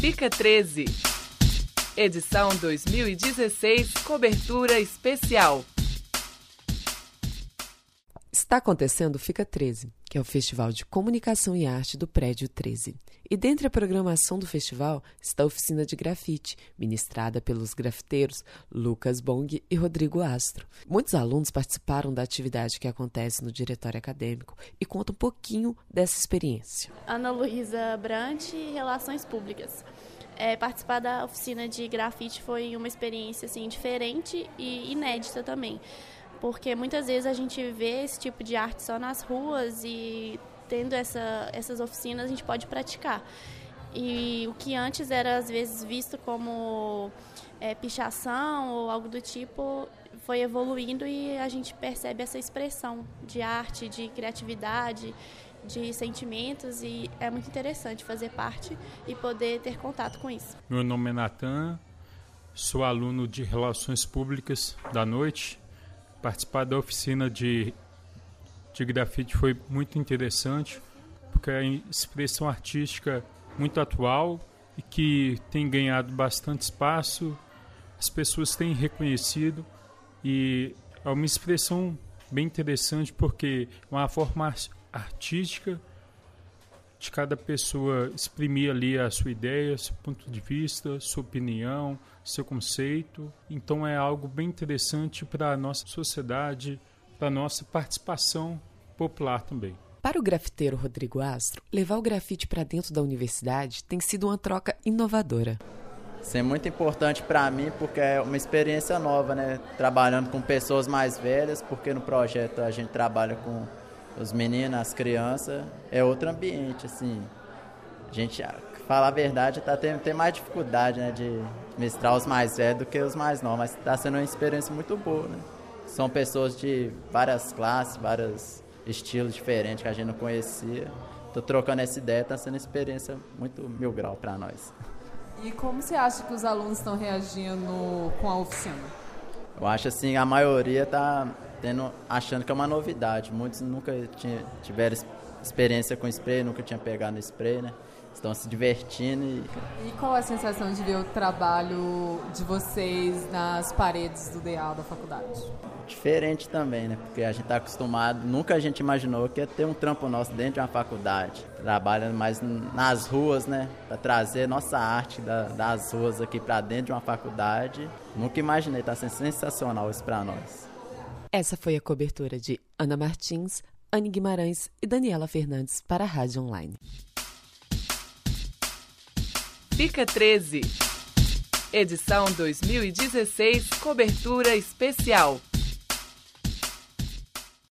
Fica 13. Edição 2016, cobertura especial. Está acontecendo Fica 13, que é o Festival de Comunicação e Arte do Prédio 13. E dentre a programação do festival está a oficina de grafite, ministrada pelos grafiteiros Lucas Bong e Rodrigo Astro. Muitos alunos participaram da atividade que acontece no diretório acadêmico e contam um pouquinho dessa experiência. Ana Luísa Brant, Relações Públicas. É, participar da oficina de grafite foi uma experiência assim, diferente e inédita também porque muitas vezes a gente vê esse tipo de arte só nas ruas e tendo essa, essas oficinas a gente pode praticar. E o que antes era às vezes visto como é, pichação ou algo do tipo foi evoluindo e a gente percebe essa expressão de arte, de criatividade, de sentimentos e é muito interessante fazer parte e poder ter contato com isso. Meu nome é Natan, sou aluno de Relações Públicas da Noite. Participar da oficina de de grafite foi muito interessante, porque é a expressão artística muito atual e que tem ganhado bastante espaço, as pessoas têm reconhecido e é uma expressão bem interessante porque é uma forma artística de cada pessoa exprimir ali a sua ideia, seu ponto de vista, sua opinião, seu conceito. Então é algo bem interessante para a nossa sociedade, para a nossa participação popular também. Para o grafiteiro Rodrigo Astro, levar o grafite para dentro da universidade tem sido uma troca inovadora. Isso é muito importante para mim porque é uma experiência nova, né? Trabalhando com pessoas mais velhas, porque no projeto a gente trabalha com os meninos, as crianças, é outro ambiente, assim. A gente, falar a verdade, tá tendo tem mais dificuldade, né, de mestrar os mais velhos do que os mais novos, mas está sendo uma experiência muito boa, né? São pessoas de várias classes, vários estilos diferentes que a gente não conhecia. Tô trocando essa ideia, tá sendo uma experiência muito mil grau para nós. E como você acha que os alunos estão reagindo com a oficina? Eu acho assim, a maioria tá tendo, achando que é uma novidade. Muitos nunca tinha, tiveram experiência com spray, nunca tinham pegado no spray, né? estão se divertindo. E... e qual é a sensação de ver o trabalho de vocês nas paredes do DA da faculdade? Diferente também, né? Porque a gente está acostumado, nunca a gente imaginou que ia ter um trampo nosso dentro de uma faculdade. Trabalhando mais nas ruas, né? Para trazer nossa arte da, das ruas aqui para dentro de uma faculdade. Nunca imaginei, está sendo sensacional isso para nós. Essa foi a cobertura de Ana Martins, Anne Guimarães e Daniela Fernandes para a Rádio Online. Fica 13. Edição 2016, cobertura especial.